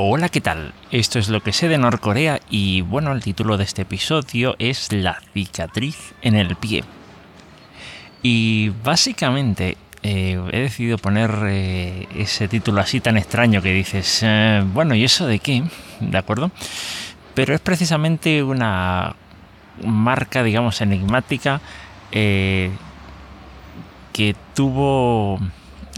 Hola, ¿qué tal? Esto es lo que sé de Norcorea y bueno, el título de este episodio es La cicatriz en el pie. Y básicamente eh, he decidido poner eh, ese título así tan extraño que dices, eh, bueno, ¿y eso de qué? ¿De acuerdo? Pero es precisamente una marca, digamos, enigmática que tuvo,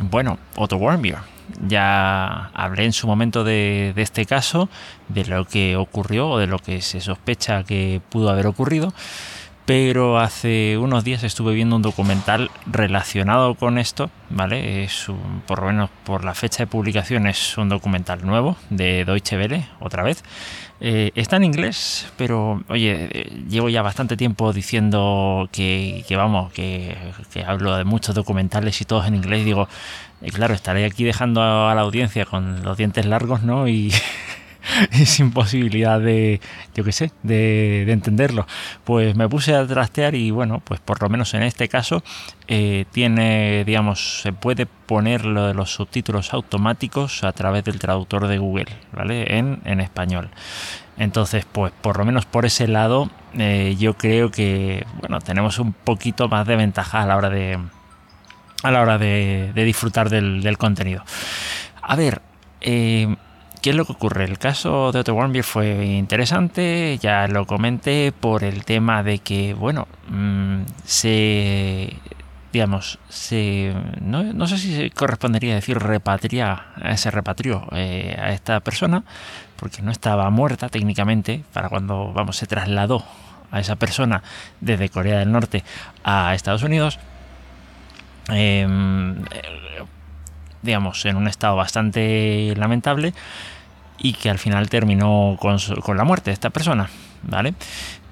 bueno, Otto Warmbier ya hablé en su momento de, este caso, de lo que ocurrió o de lo que se sospecha que pudo haber ocurrido, pero hace unos días estuve viendo un documental relacionado con esto, ¿vale? Es por lo menos por la fecha de publicación es un documental nuevo de Deutsche Welle, otra vez. Eh, está en inglés, pero oye, llevo ya bastante tiempo diciendo que, vamos, que, hablo de muchos documentales y todos en inglés. Digo, y claro, estaré aquí dejando a la audiencia con los dientes largos, ¿no? Y, sin posibilidad de, yo qué sé, de, entenderlo. Pues me puse a trastear y bueno, pues por lo menos en este caso eh, tiene, digamos, se puede poner lo de los subtítulos automáticos a través del traductor de Google, ¿vale? En, en español. Entonces, pues por lo menos por ese lado, eh, yo creo que, bueno, tenemos un poquito más de ventaja a la hora de a la hora de, disfrutar del, contenido. A ver, eh, ¿qué es lo que ocurre? El caso de Otto Warmbier fue interesante, ya lo comenté por el tema de que, bueno, mm, se digamos, se, no, sé si correspondería decir repatria, se repatrió eh, a esta persona, porque no estaba muerta técnicamente, para cuando vamos, se trasladó a esa persona desde Corea del Norte a Estados Unidos, Em, digamos, en un estado bastante lamentable y que al final terminó con, la muerte de esta persona, ¿vale?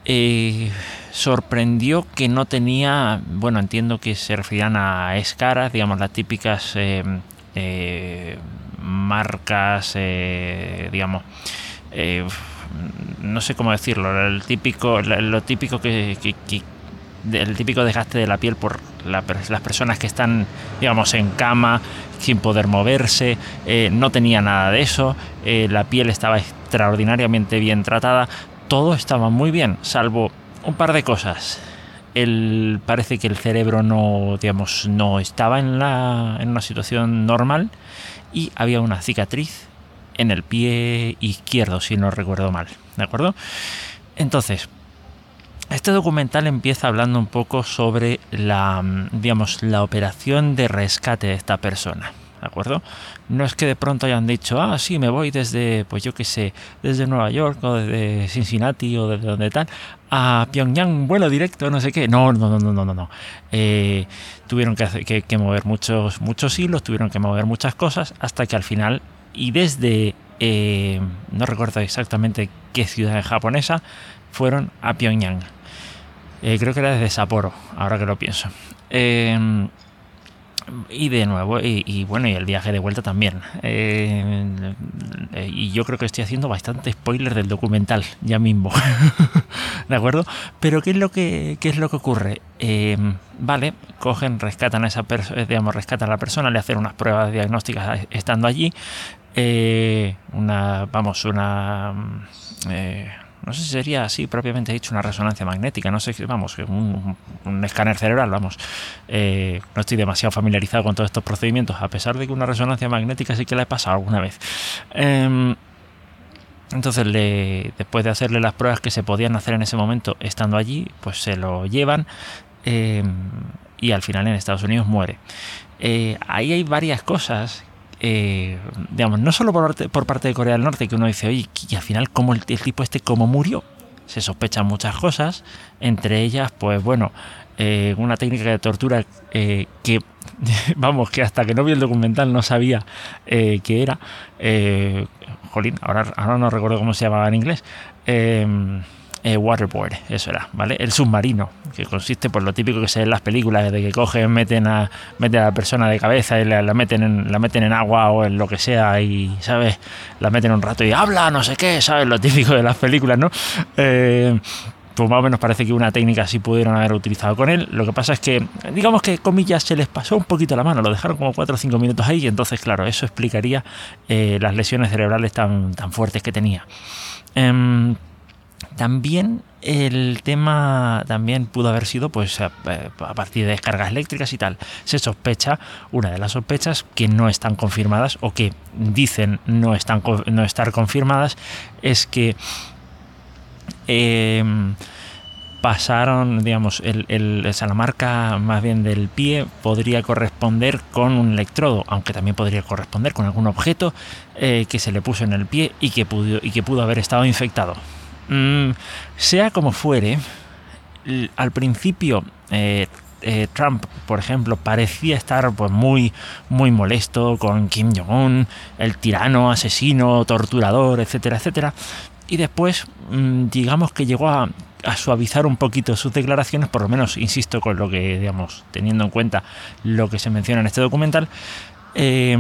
Eh, sorprendió que no tenía, bueno, entiendo que se referían a escaras, digamos, las típicas em, eh, marcas, eh, digamos, no sé cómo decirlo, el típico, lo típico que el típico desgaste de la piel por las personas que están, digamos, en cama, sin poder moverse, eh, no tenía nada de eso, eh, la piel estaba extraordinariamente bien tratada, todo estaba muy bien, salvo un par de cosas. El, parece que el cerebro no, digamos, no estaba en, la, en una situación normal y había una cicatriz en el pie izquierdo, si no recuerdo mal, ¿de acuerdo? Entonces, este documental empieza hablando un poco sobre la, mm, digamos, la operación de rescate de esta persona. ¿De acuerdo? No es que de pronto hayan dicho, ah, sí, me voy desde, pues yo qué sé, desde Nueva York o desde Cincinnati o desde donde tal, a Pyongyang, vuelo directo, no sé qué. No, no, no, no, no, no. Eh, tuvieron que, que, mover muchos, muchos hilos, tuvieron que mover muchas cosas, hasta que al final, y desde, eh, no recuerdo exactamente qué ciudad japonesa, fueron a Pyongyang. Eh, creo que era desde Sapporo, ahora que lo pienso. Em, y de nuevo, y, bueno, y el viaje de vuelta también. Eh, y yo creo que estoy haciendo bastante spoiler del documental ya mismo. ¿De acuerdo? Pero ¿qué es lo que, qué es lo que ocurre? Em, vale, cogen, rescatan a esa persona, digamos, rescatan a la persona, le hacen unas pruebas diagnósticas estando allí. Eh, una, vamos, una no sé si sería así propiamente dicho una resonancia magnética, no sé, vamos, un, un escáner cerebral, vamos. Eh, no estoy demasiado familiarizado con todos estos procedimientos, a pesar de que una resonancia magnética sí que la he pasado alguna vez. Em, entonces, después de hacerle las pruebas que se podían hacer en ese momento estando allí, pues se lo llevan em, y al final en Estados Unidos muere. Eh, ahí hay varias cosas eh, digamos, no solo por, parte de Corea del Norte, que uno dice, oye, y al final, ¿cómo el, tipo este, cómo murió? Se sospechan muchas cosas, entre ellas, pues bueno, eh, una técnica de tortura eh, que, vamos, que hasta que no vi el documental no sabía qué era. jolín, ahora, ahora no recuerdo cómo se llamaba en inglés. Eh, waterboard, eso era, ¿vale? El submarino, que consiste por lo típico que se ve en las películas, de que cogen, meten a, meten a la persona de cabeza y la, meten en, la meten en agua o en lo que sea y, ¿sabes? La meten un rato y habla, no sé qué, ¿sabes? Lo típico de las películas, ¿no? Eh, pues más o menos parece que una técnica sí pudieron haber utilizado con él. Lo que pasa es que, digamos que comillas, se les pasó un poquito la mano, lo dejaron como 4 o 5 minutos ahí y entonces, claro, eso explicaría eh, las lesiones cerebrales tan, tan fuertes que tenía. Em, también el tema también pudo haber sido pues a, partir de descargas eléctricas y tal. Se sospecha, una de las sospechas que no están confirmadas o que dicen no están no estar confirmadas es que em, pasaron, digamos, el, el, la marca más bien del pie podría corresponder con un electrodo, aunque también podría corresponder con algún objeto eh, que se le puso en el pie y que pudo, y que pudo haber estado infectado. Mm, sea como fuere, al principio eh, eh, Trump, por ejemplo, parecía estar pues, muy, muy molesto con Kim Jong-un, el tirano, asesino, torturador, etcétera, etcétera. Y después, mm, digamos que llegó a, suavizar un poquito sus declaraciones, por lo menos, insisto, con lo que, digamos, teniendo en cuenta lo que se menciona en este documental. Eh,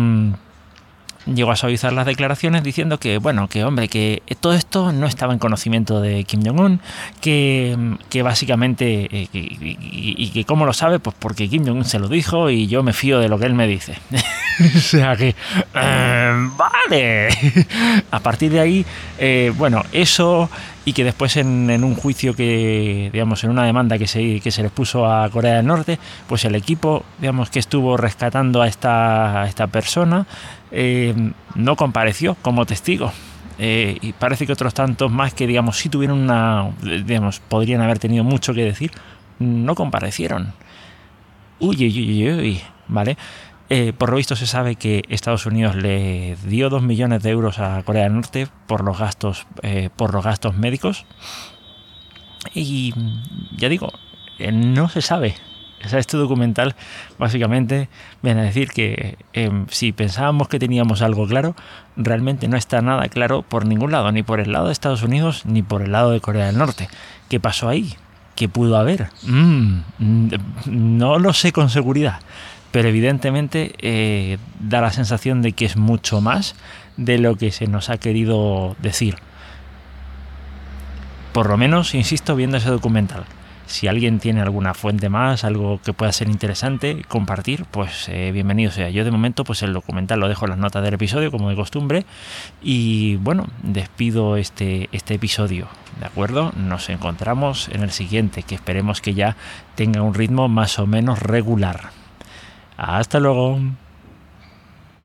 llegó a suavizar las declaraciones diciendo que, bueno, que hombre, que todo esto no estaba en conocimiento de Kim Jong-un, que, básicamente, eh, y, que cómo lo sabe, pues porque Kim Jong-un se lo dijo y yo me fío de lo que él me dice. o sea que, vale. a partir de ahí, eh, bueno, eso y que después en, un juicio que, digamos, en una demanda que se, que se les puso a Corea del Norte, pues el equipo, digamos, que estuvo rescatando a esta, esta persona, eh, no compareció como testigo. Eh, y parece que otros tantos más que, digamos, si tuvieron una, digamos, podrían haber tenido mucho que decir, no comparecieron. Uy, uy, uy, uy, ¿vale? Eh, por lo visto se sabe que Estados Unidos le dio 2 millones de euros a Corea del Norte por los gastos, eh, por los gastos médicos. Y ya digo, eh, no se sabe. este documental básicamente viene a decir que si pensábamos que teníamos algo claro, realmente no está nada claro por ningún lado, ni por el lado de Estados Unidos ni por el lado de Corea del Norte. ¿Qué pasó ahí? ¿Qué pudo haber? Mm, no lo sé con seguridad pero evidentemente eh, da la sensación de que es mucho más de lo que se nos ha querido decir. Por lo menos, insisto, viendo ese documental. Si alguien tiene alguna fuente más, algo que pueda ser interesante compartir, pues eh, bienvenido sea. Yo de momento, pues el documental lo dejo en las notas del episodio, como de costumbre. Y bueno, despido este, este episodio. ¿De acuerdo? Nos encontramos en el siguiente, que esperemos que ya tenga un ritmo más o menos regular. Hasta luego.